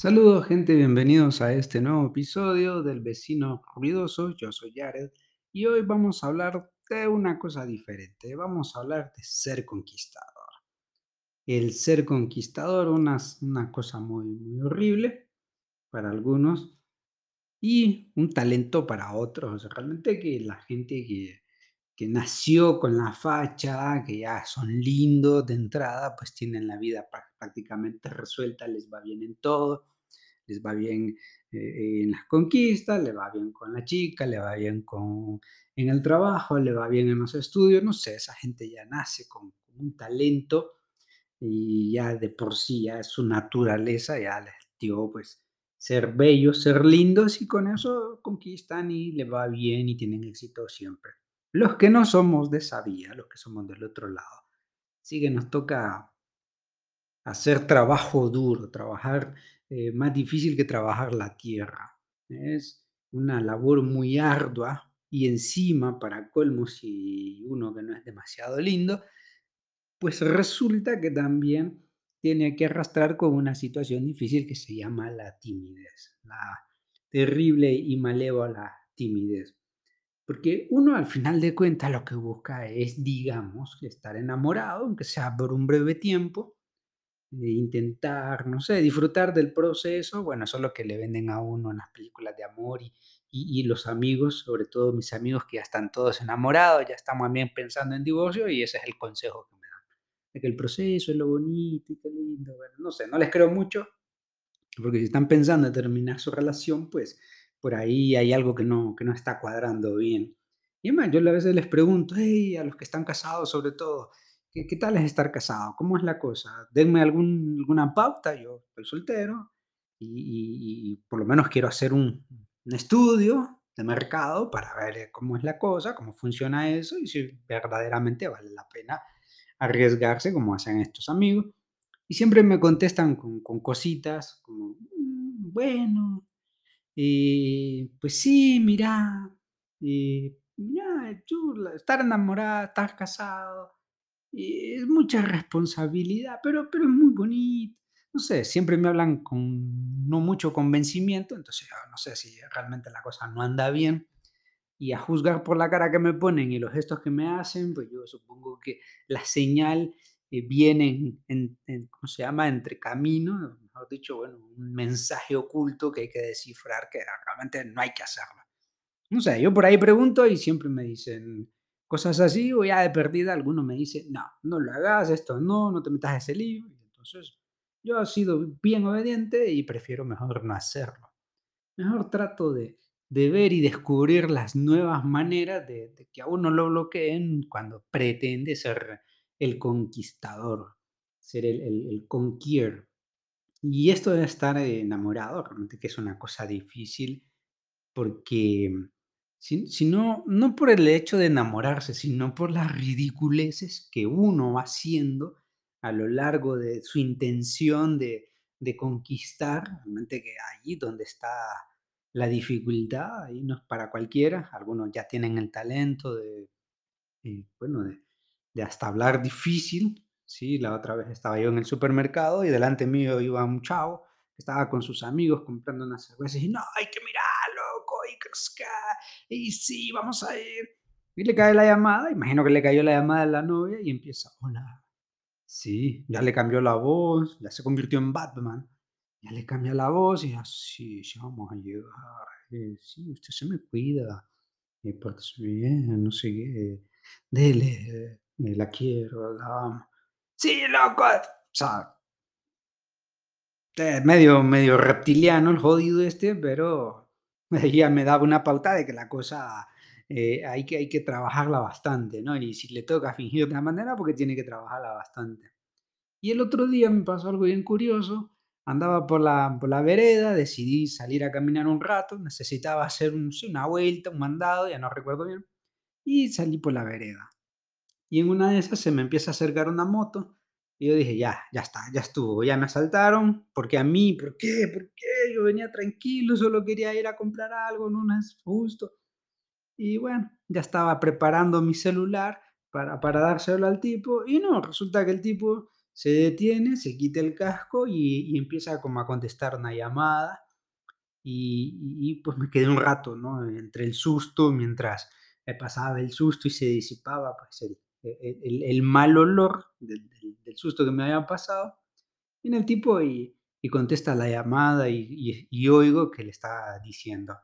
Saludos gente, bienvenidos a este nuevo episodio del Vecino Ruidoso. Yo soy Jared y hoy vamos a hablar de una cosa diferente. Vamos a hablar de ser conquistador. El ser conquistador, una, una cosa muy, muy horrible para algunos y un talento para otros. Realmente que la gente que, que nació con la facha, que ya son lindos de entrada, pues tienen la vida prácticamente resuelta, les va bien en todo les va bien eh, en las conquistas, le va bien con la chica, le va bien con, en el trabajo, le va bien en los estudios, no sé, esa gente ya nace con, un talento y ya de por sí ya su naturaleza, ya les dio pues ser bellos, ser lindos y con eso conquistan y le va bien y tienen éxito siempre. Los que no somos de esa vía, los que somos del otro lado, sí que nos toca hacer trabajo duro, trabajar eh, más difícil que trabajar la tierra. Es una labor muy ardua y encima, para colmo, si uno que no es demasiado lindo, pues resulta que también tiene que arrastrar con una situación difícil que se llama la timidez, la terrible y malévola timidez. Porque uno al final de cuentas lo que busca es, digamos, estar enamorado, aunque sea por un breve tiempo, intentar, no sé, disfrutar del proceso, bueno, eso es lo que le venden a uno en las películas de amor y, los amigos, sobre todo mis amigos que ya están todos enamorados, ya están también pensando en divorcio y ese es el consejo que me dan, de que el proceso es lo bonito y qué lindo, bueno, no sé, no les creo mucho, porque si están pensando en terminar su relación, pues por ahí hay algo que no, que no está cuadrando bien. Y además, yo a veces les pregunto, hey, a los que están casados sobre todo, ¿Qué, tal es estar casado? ¿Cómo es la cosa? Denme algún, alguna pauta. Yo estoy soltero y, por lo menos quiero hacer un, un, estudio de mercado para ver cómo es la cosa, cómo funciona eso y si verdaderamente vale la pena arriesgarse como hacen estos amigos. Y siempre me contestan con, con cositas como, mm, bueno, eh, pues sí, mira, eh, mira, estar enamorada, estar casado es mucha responsabilidad, pero, pero es muy bonito. No sé, siempre me hablan con no mucho convencimiento, entonces yo no sé si realmente la cosa no anda bien. Y a juzgar por la cara que me ponen y los gestos que me hacen, pues yo supongo que la señal eh, viene en, ¿cómo se llama?, entre camino, mejor dicho, bueno, un mensaje oculto que hay que descifrar que realmente no hay que hacerlo. No sé, yo por ahí pregunto y siempre me dicen, cosas así, o ya de perdida alguno me dice, no, no lo hagas, esto no, no te metas ese lío. Entonces, yo he sido bien obediente y prefiero mejor no hacerlo. Mejor trato de, de ver y descubrir las nuevas maneras de, que a uno lo bloqueen cuando pretende ser el conquistador, ser el, el, conquier. Y esto de estar enamorado, realmente que es una cosa difícil porque sino no por el hecho de enamorarse, sino por las ridiculeces que uno va haciendo a lo largo de su intención de de conquistar, realmente que allí donde está la dificultad, ahí no es para cualquiera, algunos ya tienen el talento de, eh, bueno, de de hasta hablar difícil, ¿sí? La otra vez estaba yo en el supermercado y delante mío iba un chavo que estaba con sus amigos comprando unas cervezas y: "No, hay que mirarlo y y sí, vamos a ir. Y le cae la llamada, imagino que le cayó la llamada a la novia y empieza, hola. Sí, ya le cambió la voz, ya se convirtió en Batman. Ya le cambia la voz y así, sí, vamos a llegar. eh, sí, usted se me cuida. Eh, pórtese bien, no sé qué. Dele, la quiero, la amo. Sí, loco. O sea, medio, medio reptiliano el jodido este, pero ella me daba una pauta de que la cosa eh, hay, que, hay que trabajarla bastante, ¿no? Y si le toca fingir de una manera, porque tiene que trabajarla bastante. Y el otro día me pasó algo bien curioso. Andaba por la, por la vereda, decidí salir a caminar un rato, necesitaba hacer un- una vuelta, un mandado, ya no recuerdo bien, y salí por la vereda. Y en una de esas se me empieza a acercar una moto y yo dije, ya, ya está, ya estuvo, ya me asaltaron, porque a mí, ¿por qué? ¿Por qué? Yo venía tranquilo, solo quería ir a comprar algo, no es justo. Y bueno, ya estaba preparando mi celular para, para dárselo al tipo y no, resulta que el tipo se detiene, se quita el casco y, y empieza como a contestar una llamada y, y- pues me quedé un rato, ¿no? Entre el susto, mientras me pasaba el susto y se disipaba pues el, el- el- el mal olor del, susto que me había pasado, viene el tipo y, contesta la llamada y, oigo que le está diciendo,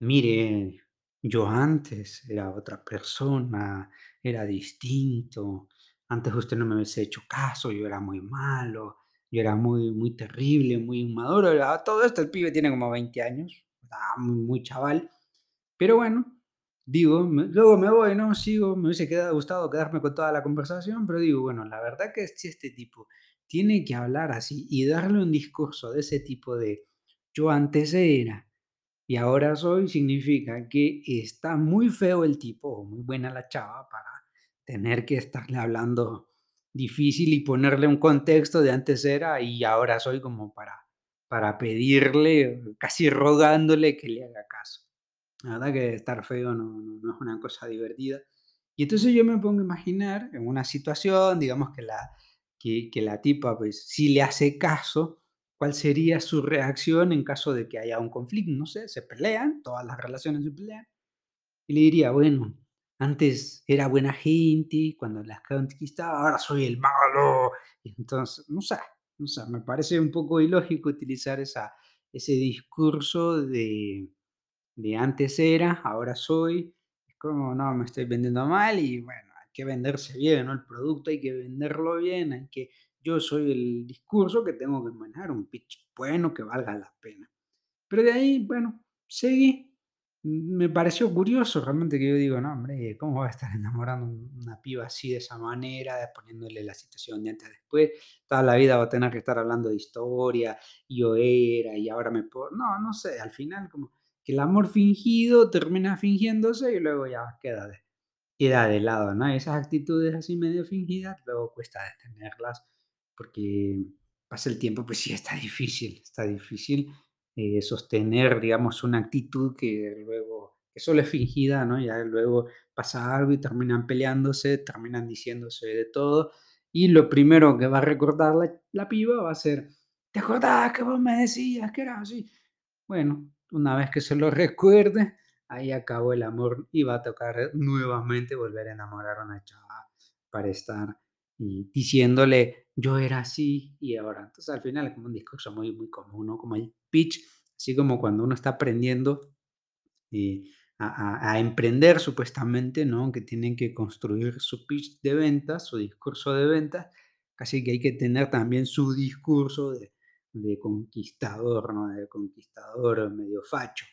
mire, yo antes era otra persona, era distinto, antes usted no me hubiese hecho caso, yo era muy malo, yo era muy, muy terrible, muy inmaduro, todo esto el pibe tiene como 20 años, estaba muy, muy chaval, pero bueno, digo, luego me voy, ¿no? Sigo, me hubiese quedado, gustado quedarme con toda la conversación, pero digo, bueno, la verdad que si este tipo tiene que hablar así y darle un discurso de ese tipo de yo antes era y ahora soy, significa que está muy feo el tipo o muy buena la chava para tener que estarle hablando difícil y ponerle un contexto de antes era y ahora soy como para, para pedirle, casi rogándole que le haga caso. La verdad que estar feo no, no- no es una cosa divertida. Y entonces yo me pongo a imaginar en una situación, digamos que la, que, la tipa, pues, si le hace caso, ¿cuál sería su reacción en caso de que haya un conflicto? No sé, se pelean, todas las relaciones se pelean, y le diría, bueno, antes era buena gente, cuando las conquistaba, ahora soy el malo. Entonces, no sé, no sé, me parece un poco ilógico utilizar esa, ese discurso de de antes era, ahora soy, es como, no, me estoy vendiendo mal y bueno, hay que venderse bien. El producto hay que venderlo bien, hay que, yo soy el discurso que tengo que manejar, un pitch bueno que valga la pena. Pero de ahí, bueno, seguí. Me pareció curioso realmente que yo digo, no, hombre, ¿cómo va a estar enamorando un- una piba así de esa manera, poniéndole la situación de antes después? Toda la vida va a tener que estar hablando de historia, yo era, y ahora me puedo. No, no sé, al final como que el amor fingido termina fingiéndose y luego ya queda de, queda de lado, ¿no? Esas actitudes así medio fingidas, luego cuesta detenerlas porque pasa el tiempo, pues sí, está difícil, está difícil eh, sostener, digamos, una actitud que luego, que solo es fingida, ¿no? Ya luego pasa algo y terminan peleándose, terminan diciéndose de todo, y lo primero que va a recordar la, la piba va a ser, ¿te acordás que vos me decías que era así? Bueno, una vez que se lo recuerde, ahí acabó el amor y va a tocar nuevamente volver a enamorar a una chava para estar diciéndole yo era así y ahora. Entonces al final es como un discurso muy, muy común, ¿no? Como el pitch, así como cuando uno está aprendiendo eh, a emprender supuestamente, ¿no? Que tienen que construir su pitch de ventas, su discurso de ventas, casi que hay que tener también su discurso de, de conquistador, ¿no? De conquistador medio facho.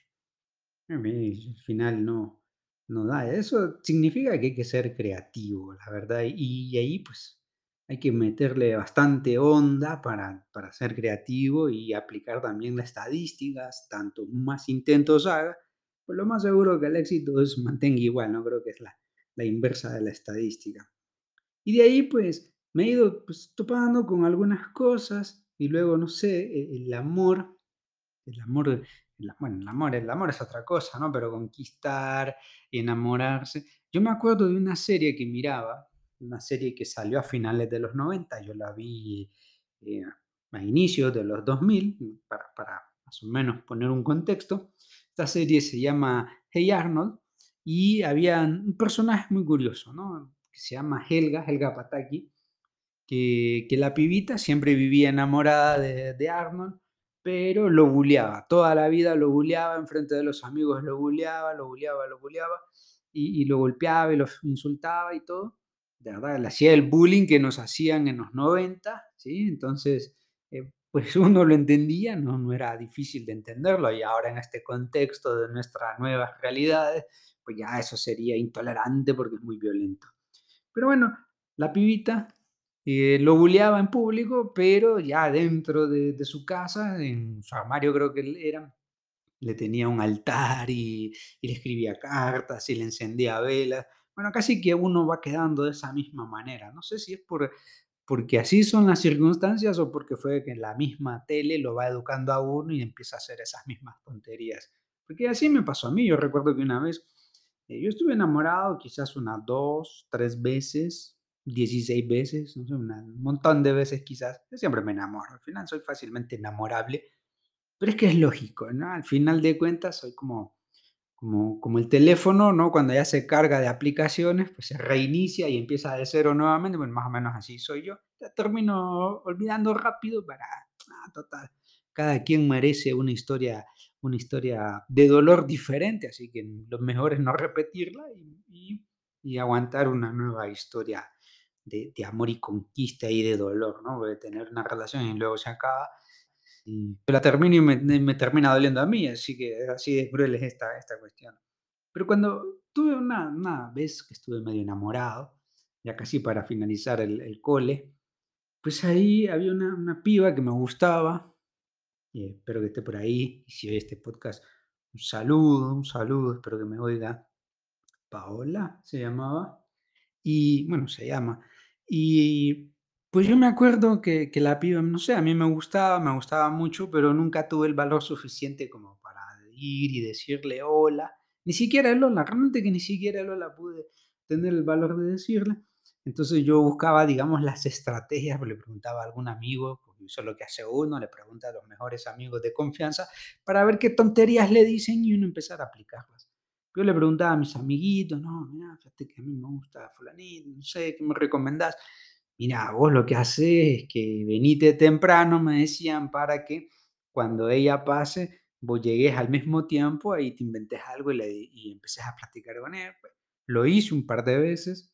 Al final no, no da. Eso significa que hay que ser creativo, la verdad. Y, ahí pues hay que meterle bastante onda para, para ser creativo y aplicar también las estadísticas. Tanto más intentos haga, pues lo más seguro que el éxito es mantenga igual, ¿no? Creo que es la, la inversa de la estadística. Y de ahí pues me he ido pues, topando con algunas cosas y luego, no sé, e- el amor el amor, bueno, el amor el amor es otra cosa, ¿no? Pero conquistar, enamorarse. Yo me acuerdo de una serie que miraba, una serie que salió a finales de los 90, yo la vi, eh, a inicios de los 2000, para para más o menos poner un contexto. Esta serie se llama Hey Arnold, y había un personaje muy curioso, ¿no? Que se llama Helga, Helga Pataki, que, la pibita siempre vivía enamorada de, de Arnold, pero lo bulleaba, toda la vida lo bulleaba, enfrente de los amigos lo bulleaba, lo bulleaba, lo bulleaba, y, lo golpeaba y lo insultaba y todo. De verdad, hacía el bullying que nos hacían en los 90, ¿sí? Entonces, eh, pues uno lo entendía, no, no era difícil de entenderlo, y ahora en este contexto de nuestras nuevas realidades, pues ya eso sería intolerante porque es muy violento. Pero bueno, la pibita eh, lo bulleaba en público, pero ya dentro de, su casa, en su armario creo que era, le tenía un altar y, y le escribía cartas y le encendía velas. Bueno, casi que uno va quedando de esa misma manera. No sé si es por, porque así son las circunstancias o porque fue que la misma tele lo va educando a uno y empieza a hacer esas mismas tonterías. Porque así me pasó a mí. Yo recuerdo que una vez eh, yo estuve enamorado quizás unas dos, tres veces 16 veces, no sé, un montón de veces quizás. Yo siempre me enamoro, al final soy fácilmente enamorable, pero es que es lógico, ¿no? Al final de cuentas soy como como como el teléfono, ¿no? Cuando ya se carga de aplicaciones, pues se reinicia y empieza de cero nuevamente, bueno, más o menos así soy yo. Ya termino olvidando rápido para ah, total, cada quien merece una historia una historia de dolor diferente, así que lo mejor es no repetirla y y y aguantar una nueva historia de de amor y conquista y de dolor, ¿no? Porque tener una relación y luego se acaba, y la termino y me termina doliendo a mí, así que así de cruel es esta esta cuestión. Pero cuando tuve una una vez que estuve medio enamorado, ya casi para finalizar el cole, pues ahí había una una piba que me gustaba, y espero que esté por ahí, y si oye este podcast, un saludo, un saludo, espero que me oiga. Paola se llamaba, y bueno, se llama. Y pues yo me acuerdo que que la piba, no sé, a mí me gustaba, me gustaba mucho, pero nunca tuve el valor suficiente como para ir y decirle hola, ni siquiera el hola, realmente que ni siquiera el hola pude tener el valor de decirle. Entonces yo buscaba, digamos, las estrategias, le preguntaba a algún amigo, porque eso es lo que hace uno, le pregunta a los mejores amigos de confianza para ver qué tonterías le dicen y uno empezar a aplicarlas. Yo le preguntaba a mis amiguitos, no, mira, fíjate que a mí me gusta fulanito, no sé, ¿qué me recomendás? Mira, vos lo que haces es que venite temprano, me decían, para que cuando ella pase, vos llegues al mismo tiempo, ahí te inventes algo y, le, y empecés a platicar con él. Pues, lo hice un par de veces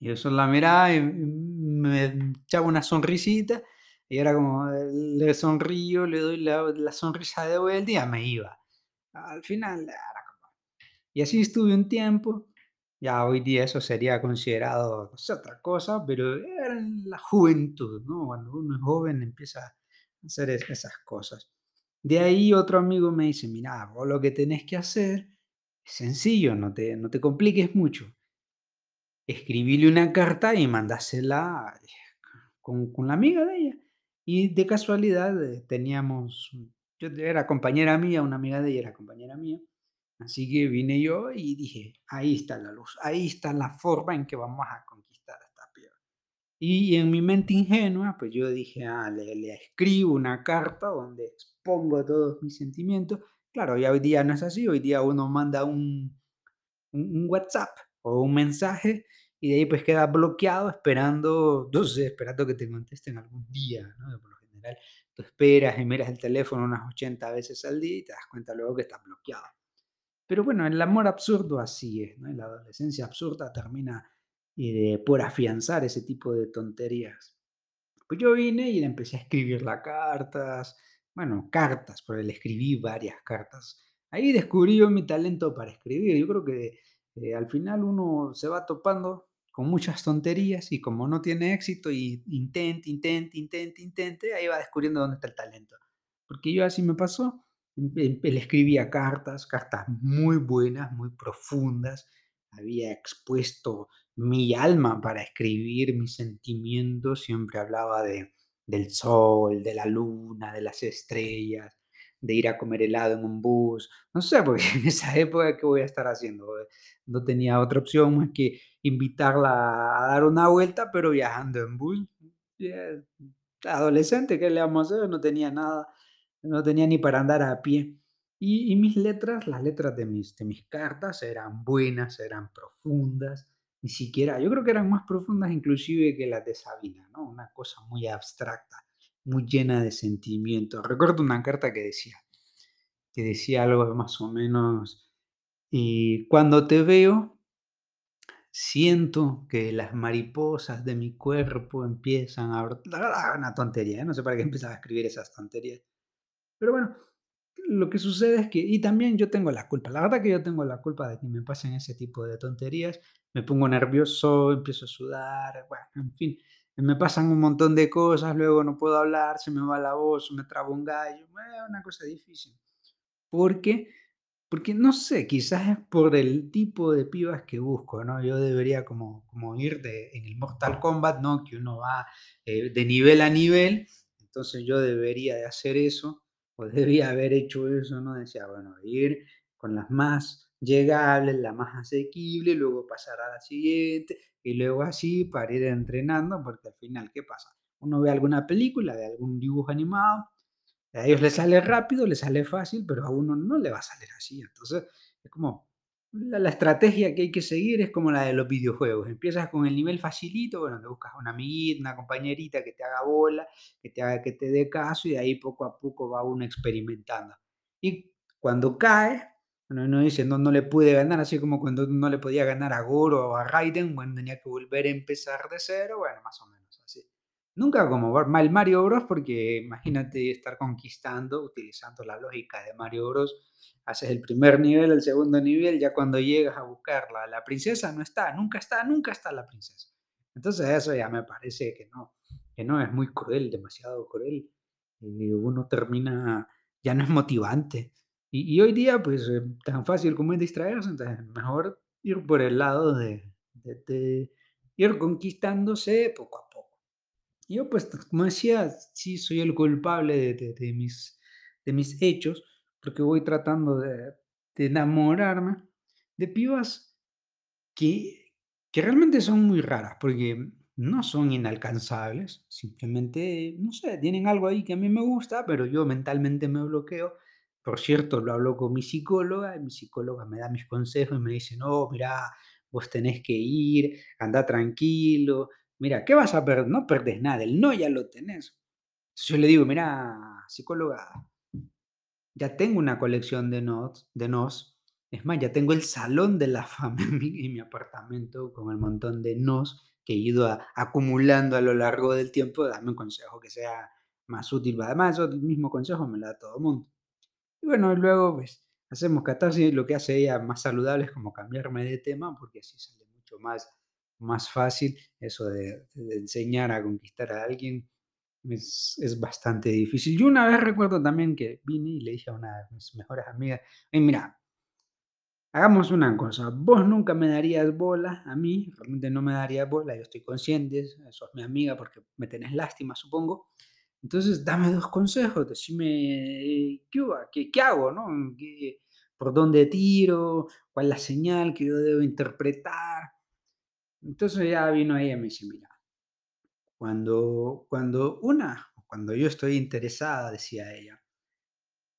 y yo solo la miraba y me echaba una sonrisita y era como, le sonrío, le doy la, la sonrisa de vuelta y ya me iba. Al final, y así estuve un tiempo. Ya hoy día eso sería considerado otra cosa, pero era la juventud, ¿no? Cuando uno es joven empieza a hacer es- esas cosas. De ahí otro amigo me dice, mira, vos lo que tenés que hacer es sencillo, no te, no te compliques mucho. Escribile una carta y mandásela eh, con, con la amiga de ella. Y de casualidad eh, teníamos, yo era compañera mía, una amiga de ella era compañera mía. Así que vine yo y dije, ahí está la luz, ahí está la forma en que vamos a conquistar esta piedra. Y en mi mente ingenua, pues yo dije, ah, le, le escribo una carta donde expongo todos mis sentimientos. Claro, ya hoy día no es así, hoy día uno manda un, un, un WhatsApp o un mensaje y de ahí pues queda bloqueado esperando, no sé, esperando que te contesten algún día, ¿no? Por lo general, tú esperas y miras el teléfono unas 80 veces al día y te das cuenta luego que está bloqueado. Pero bueno, el amor absurdo así es, la adolescencia absurda termina eh, por afianzar ese tipo de tonterías. Pues yo vine y le empecé a escribir las cartas, bueno, cartas, porque le escribí varias cartas. Ahí descubrí mi talento para escribir. Yo creo que eh, al final uno se va topando con muchas tonterías y como no tiene éxito y intenta, intenta, intenta, intente, ahí va descubriendo dónde está el talento. Porque yo así me pasó. Em- em- Le escribía cartas, cartas muy buenas, muy profundas. Había expuesto mi alma para escribir mis sentimientos, siempre hablaba de, del sol, de la luna, de las estrellas, de ir a comer helado en un bus. No sé, porque en esa época, ¿qué voy a estar haciendo? No tenía otra opción más que invitarla a dar una vuelta, pero viajando en bus. Adolescente, ¿qué le vamos a hacer? No tenía nada, no tenía ni para andar a pie. Y, mis letras, las letras de mis, de mis cartas eran buenas, eran profundas, ni siquiera, yo creo que eran más profundas inclusive que las de Sabina, ¿no? Una cosa muy abstracta, muy llena de sentimientos. Recuerdo una carta que decía, que decía algo más o menos, y cuando te veo, siento que las mariposas de mi cuerpo empiezan a... una tontería, ¿eh? No sé para qué empezaba a escribir esas tonterías. Pero bueno, lo que sucede es que y también yo tengo la culpa. La verdad que yo tengo la culpa de que me pasen ese tipo de tonterías. Me pongo nervioso, empiezo a sudar, bueno, en fin, me pasan un montón de cosas, luego no puedo hablar, se me va la voz, me trabo un gallo, bueno, una cosa difícil. Porque porque no sé, quizás es por el tipo de pibas que busco, ¿no? Yo debería como como ir de en el Mortal Kombat, ¿no? Que uno va, eh, de nivel a nivel, entonces yo debería de hacer eso, o debía haber hecho eso, ¿no? Decía, bueno, ir con las más llegable, la más asequible, luego pasar a la siguiente y luego así para ir entrenando, porque al final, ¿qué pasa? Uno ve alguna película, de algún dibujo animado, a ellos les sale rápido, les sale fácil, pero a uno no le va a salir así. Entonces, es como la, estrategia que hay que seguir es como la de los videojuegos. Empiezas con el nivel facilito, bueno, te buscas una amiguita, una compañerita que te haga bola, que te haga que te dé caso y de ahí poco a poco va uno experimentando. Y cuando cae, bueno, uno dice, no, no le pude ganar, así como cuando no le podía ganar a Goro o a Raiden, bueno, tenía que volver a empezar de cero, bueno, más o menos. Nunca como mal Mario Bros. porque imagínate estar conquistando utilizando la lógica de Mario Bros. Haces el primer nivel, el segundo nivel, ya cuando llegas a buscarla, la princesa no está, nunca está, nunca está la princesa. Entonces eso ya me parece que no, que no es muy cruel, demasiado cruel. Y uno termina, ya no es motivante. Y, hoy día, pues, eh, tan fácil como es distraerse, entonces mejor ir por el lado de- de ir conquistándose poco a poco. Yo, pues, como decía, sí soy el culpable de mis, de mis hechos, porque voy tratando de, de enamorarme de pibas que que realmente son muy raras, porque no son inalcanzables, simplemente, no sé, tienen algo ahí que a mí me gusta, pero yo mentalmente me bloqueo. Por cierto, lo hablo con mi psicóloga, y mi psicóloga me da mis consejos y me dice: "No, mira, vos tenés que ir, anda tranquilo, mira, ¿qué vas a perder? No perdés nada, el no ya lo tenés". Entonces yo le digo: "Mira, psicóloga, ya tengo una colección de nos de nos. Es más, ya tengo el salón de la fama en mi en mi apartamento con el montón de nos que he ido acumulando a lo largo del tiempo. Dame un consejo que sea más útil. Además, eso el mismo consejo me lo da todo el mundo. Y bueno, luego, pues, hacemos catarsis. Lo que hace ella más saludable es como cambiarme de tema, porque así sale mucho más más fácil. Eso de enseñar a conquistar a alguien es, es bastante difícil. Yo una vez recuerdo también que vine y le dije a una de mis mejores amigas, "Ey, mira, hagamos una cosa, vos nunca me darías bola a mí, realmente no me darías bola, yo estoy consciente, sos mi amiga porque me tenés lástima, supongo. Entonces, dame dos consejos, decime, ¿qué? ¿Qué, qué hago, no? ¿Qué- ¿Por dónde tiro? ¿Cuál es la señal que yo debo interpretar? Entonces ya vino ella y me dice, mira, cuando, cuando una, cuando yo estoy interesada, decía ella,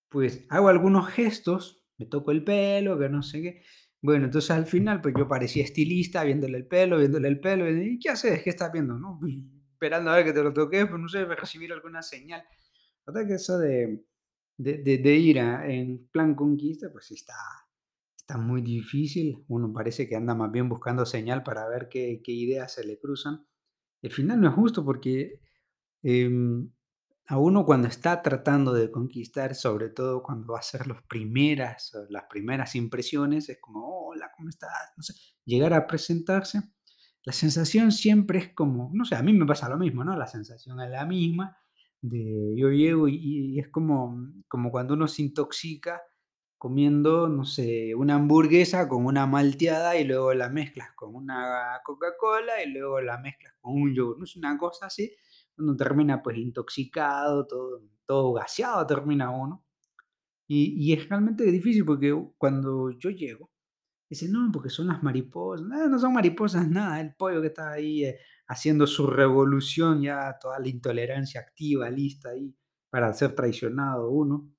pues hago algunos gestos, me toco el pelo, que no sé qué. Bueno, entonces al final, pues yo parecía estilista, viéndole el pelo, viéndole el pelo, y ¿qué haces? ¿Qué estás viendo? No, esperando a ver que te lo toques, pues no sé, recibir alguna señal. Verdad que eso de, de, de- de ir a- en plan conquista, pues está, está muy difícil. Uno parece que anda más bien buscando señal para ver qué, qué ideas se le cruzan. Al final no es justo porque Em, a uno cuando está tratando de conquistar, sobre todo cuando va a hacer los primeras, las primeras impresiones, es como, hola, ¿cómo estás? No sé, llegar a presentarse, la sensación siempre es como, no sé, a mí me pasa lo mismo, ¿no? La sensación es la misma, de yo llego y, y es como, como cuando uno se intoxica comiendo, no sé, una hamburguesa con una malteada y luego la mezclas con una Coca-Cola y luego la mezclas con un yogur. Es una cosa así uno termina pues intoxicado, todo, todo gaseado termina uno. Y, y es realmente difícil porque cuando yo llego, dicen, no, porque son las mariposas. No, no son mariposas, nada, el pollo que está ahí eh, haciendo su revolución, ya toda la intolerancia activa, lista ahí para ser traicionado uno.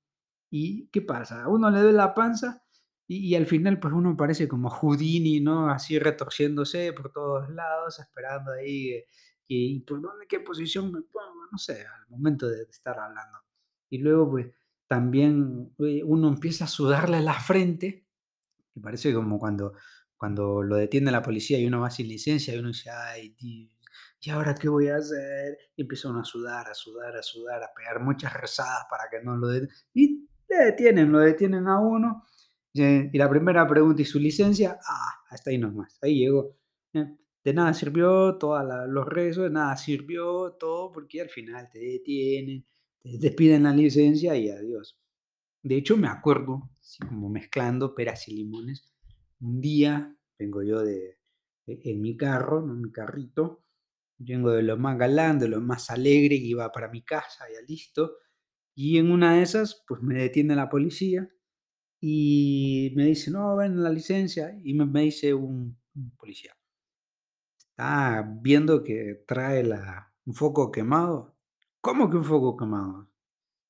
¿Y qué pasa? A uno le duele la panza y, y al final pues uno parece como Houdini, ¿no? Así retorciéndose por todos lados, esperando ahí eh, que, ¿y por dónde, qué posición me pongo? No sé, al momento de, estar hablando. Y luego pues también eh, uno empieza a sudarle la frente, y parece como cuando, cuando lo detiene la policía y uno va sin licencia y uno dice, ay, Dios, ¿y ahora qué voy a hacer? Y empieza uno a sudar, a sudar, a sudar, a pegar muchas rezadas para que no lo detengan. Y le detienen, lo detienen a uno. eh, Y la primera pregunta, ¿y su licencia? Ah, hasta ahí nomás, ahí llegó. Eh, De nada sirvió todos los rezos, de nada sirvió todo porque al final te detienen, te, te piden la licencia y adiós. De hecho, me acuerdo, así como mezclando peras y limones, un día vengo yo de, e- en mi carro, en mi carrito, vengo de lo más galán, de lo más alegre, iba para mi casa, ya listo, y en una de esas, pues me detiene la policía y me dice, no, ven la licencia, y me, dice un, policía, está viendo que trae la, un foco quemado. ¿Cómo que un foco quemado?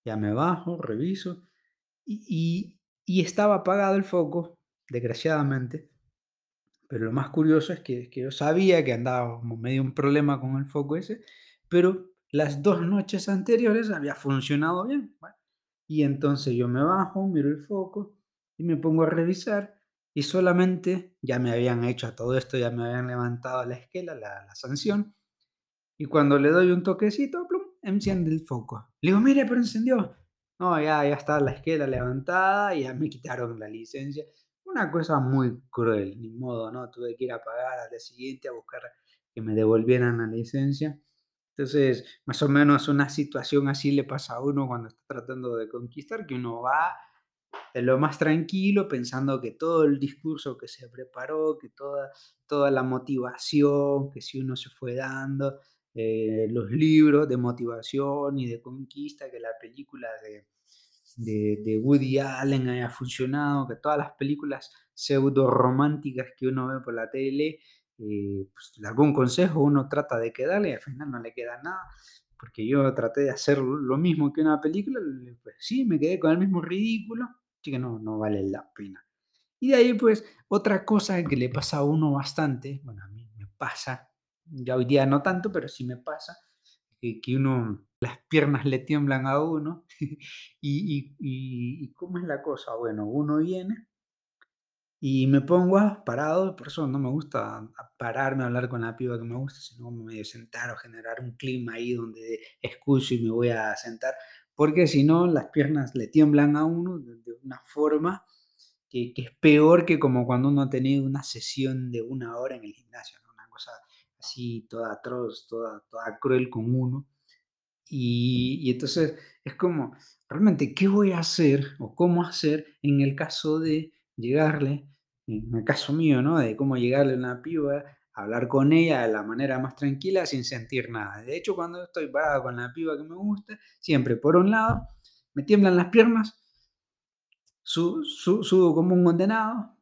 Ya me bajo, reviso, y, y, y estaba apagado el foco, desgraciadamente, pero lo más curioso es que, que yo sabía que andaba medio un problema con el foco ese, pero las dos noches anteriores había funcionado bien. Y entonces yo me bajo, miro el foco y me pongo a revisar y solamente ya me habían hecho a todo esto, ya me habían levantado la esquela, la, la sanción, y cuando le doy un toquecito, plum, enciende el foco. Le digo, mire, pero encendió. No, ya, ya está la esquela levantada y ya me quitaron la licencia. Una cosa muy cruel, ni modo, ¿no? Tuve que ir a pagar al día siguiente a buscar que me devolvieran la licencia. Entonces, más o menos una situación así le pasa a uno cuando está tratando de conquistar, que uno va de lo más tranquilo, pensando que todo el discurso que se preparó, que toda, toda la motivación que si uno se fue dando, eh, los libros de motivación y de conquista, que la película de, de, de Woody Allen haya funcionado, que todas las películas pseudo románticas que uno ve por la tele, eh, pues, algún consejo uno trata de quedarle y al final no le queda nada, porque yo traté de hacer lo mismo que una película, pues sí, me quedé con el mismo ridículo, así que no, no vale la pena. Y de ahí, pues, otra cosa que le pasa a uno bastante, bueno, a mí me pasa, ya hoy día no tanto, pero sí me pasa, que, uno, las piernas le tiemblan a uno. y, ¿y cómo es la cosa? Bueno, uno viene y me pongo parado, por eso no me gusta pararme a hablar con la piba que me gusta, sino medio sentar o generar un clima ahí donde escucho y me voy a sentar, porque si no las piernas le tiemblan a uno de una forma que, que es peor que como cuando uno ha tenido una sesión de una hora en el gimnasio, ¿no? Una cosa así toda atroz, toda, toda cruel con uno. Y, y entonces es como, realmente, ¿qué voy a hacer o cómo hacer en el caso de llegarle, en el caso mío, ¿no? De cómo llegarle a una piba, hablar con ella de la manera más tranquila sin sentir nada. De hecho, cuando estoy parado con la piba que me gusta, siempre por un lado, me tiemblan las piernas, su- su- subo como un condenado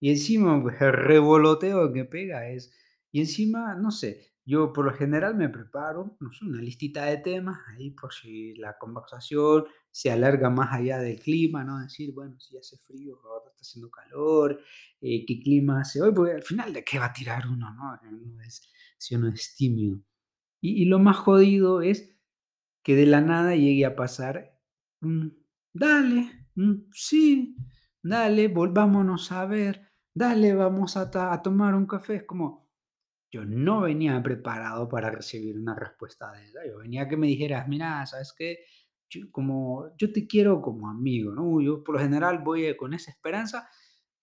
y encima pues, el revoloteo que pega es... Y encima, no sé, yo por lo general me preparo, no sé, una listita de temas ahí por si la conversación se alarga más allá del clima, ¿no? Decir, bueno, si hace frío, ahora está haciendo calor, eh, qué clima hace hoy, porque al final de qué va a tirar uno, ¿no? Uno es- si uno es tímido. Y, lo más jodido es que de la nada llegue a pasar, mm, dale, sí, dale, volvámonos a ver, dale, vamos a, tomar un café. Es como, yo no venía preparado para recibir una respuesta de esa. Yo venía que me dijeras, mira, ¿sabes qué? Yo, como, yo te quiero como amigo, ¿no? Yo por lo general voy eh, con esa esperanza,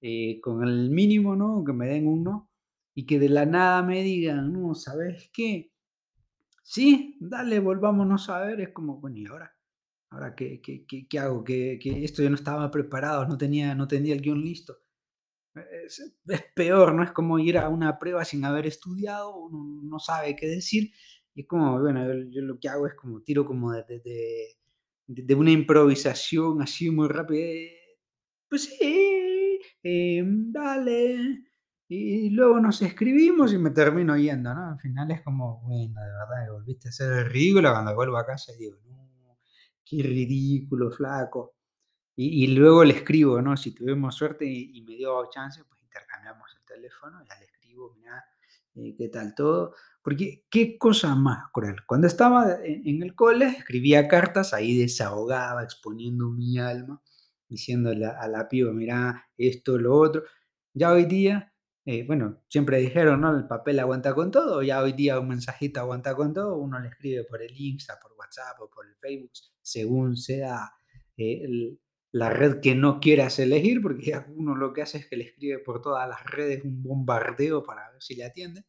eh, con el mínimo, ¿no? Que me den un no y que de la nada me digan, no, ¿sabes qué? Sí, dale, volvámonos a ver. Es como, bueno, ¿y ahora? ¿Ahora qué, qué, qué, qué hago? Que, esto yo no estaba preparado, no tenía, no tenía el guion listo. Eh, Es, es peor, ¿no? Es como ir a una prueba sin haber estudiado, uno no sabe qué decir. Y es como, bueno, yo, yo lo que hago es como tiro como de, de, de- de- una improvisación así muy rápida. eh, Pues sí, em, dale. Y luego nos escribimos y me termino yendo, ¿no? Al final es como, bueno, de verdad, que volviste a ser ridículo cuando vuelvo a casa digo, no, qué ridículo, flaco. Y, y luego le escribo, ¿no? Si tuvimos suerte y, me dio chance, pues intercambiamos el teléfono, ya le escribo, mira, eh, ¿qué tal todo? Porque qué cosa más cruel. Cuando estaba en, el cole, escribía cartas, ahí desahogaba, exponiendo mi alma, diciéndole a la piba, mira, esto, lo otro. Ya hoy día, eh, bueno, siempre dijeron, ¿no? El papel aguanta con todo, ya hoy día un mensajito aguanta con todo, uno le escribe por el Insta, por WhatsApp o por el Facebook, según sea eh, el- la red que no quieras elegir, porque uno lo que hace es que le escribe por todas las redes un bombardeo para ver si le atiende.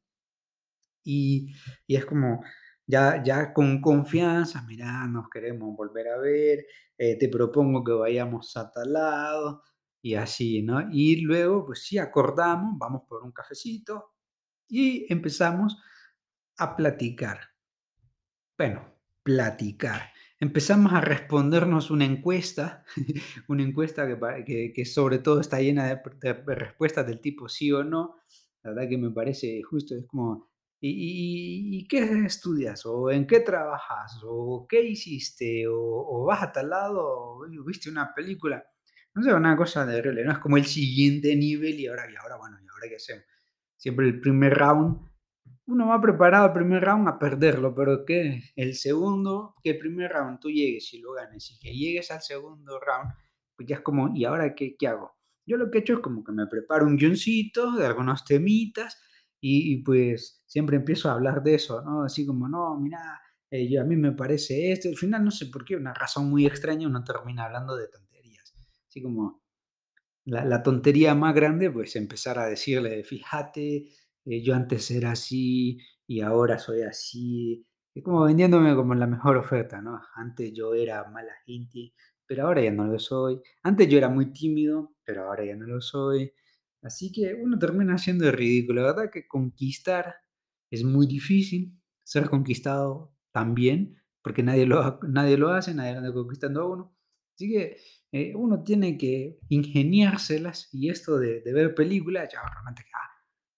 Y, es como, ya, ya con confianza, mira, nos queremos volver a ver, eh, te propongo que vayamos a tal lado, y así, ¿no? Y luego, pues sí, acordamos, vamos por un cafecito y empezamos a platicar. Bueno, platicar. Empezamos a respondernos una encuesta, una encuesta que, que- que sobre todo está llena de, de respuestas del tipo sí o no. La verdad que me parece justo, es como, ¿y, y- y qué estudias? ¿O en qué trabajas? ¿O qué hiciste? ¿O, o vas a tal lado? ¿O viste una película? No sé, una cosa de terrible, ¿no? Es como el siguiente nivel y ahora, y ahora, bueno, ¿y ahora qué hacemos? Siempre el primer round uno va preparado al primer round a perderlo, pero que el segundo, que el primer round tú llegues y lo ganes y que llegues al segundo round, pues ya es como, ¿y ahora qué, qué hago? Yo lo que he hecho es como que me preparo un guioncito de algunos temitas y, y pues siempre empiezo a hablar de eso, ¿no? Así como, no, mira, eh, yo- a mí me parece esto. Al final, no sé por qué, una razón muy extraña, uno termina hablando de tonterías. Así como, la, la tontería más grande, pues empezar a decirle, fíjate, eh, yo antes era así y ahora soy así. Es como vendiéndome como la mejor oferta, ¿no? Antes yo era mala gente, pero ahora ya no lo soy. Antes yo era muy tímido, pero ahora ya no lo soy. Así que uno termina siendo ridículo. La verdad que conquistar es muy difícil, ser conquistado también, porque nadie lo, nadie lo hace, nadie anda conquistando a uno. Así que eh, uno tiene que ingeniárselas y esto de, de ver películas, ya realmente ah,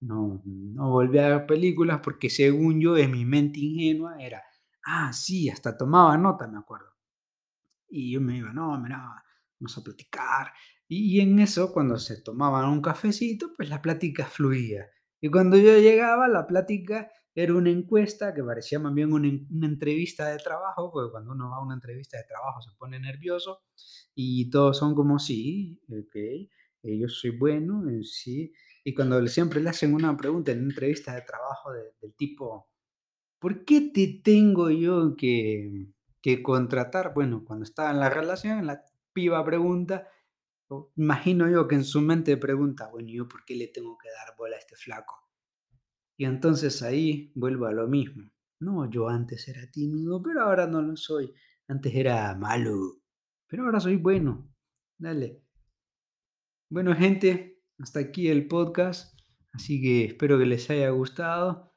no, no volví a ver películas porque según yo en mi mente ingenua era, ah, sí, hasta tomaba nota, me acuerdo. Y yo me iba, no, mira, vamos a platicar. Y, y en eso, cuando se tomaban un cafecito, pues la plática fluía. Y cuando yo llegaba, la plática era una encuesta que parecía más bien una, una entrevista de trabajo, porque cuando uno va a una entrevista de trabajo se pone nervioso y todos son como, sí, ok, eh, yo soy bueno, eh, sí. Y cuando siempre le hacen una pregunta en una entrevista de trabajo de- del tipo, ¿Por qué te tengo yo que, que contratar? Bueno, cuando estaba en la relación, la piba pregunta, imagino yo que en su mente pregunta, bueno, ¿yo por qué le tengo que dar bola a este flaco? Y entonces ahí vuelvo a lo mismo. No, yo antes era tímido, pero ahora no lo soy. Antes era malo, pero ahora soy bueno. Dale. Bueno, gente, hasta aquí el podcast. Así que espero que les haya gustado.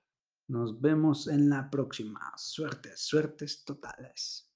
Nos vemos en la próxima. Suertes, suertes totales.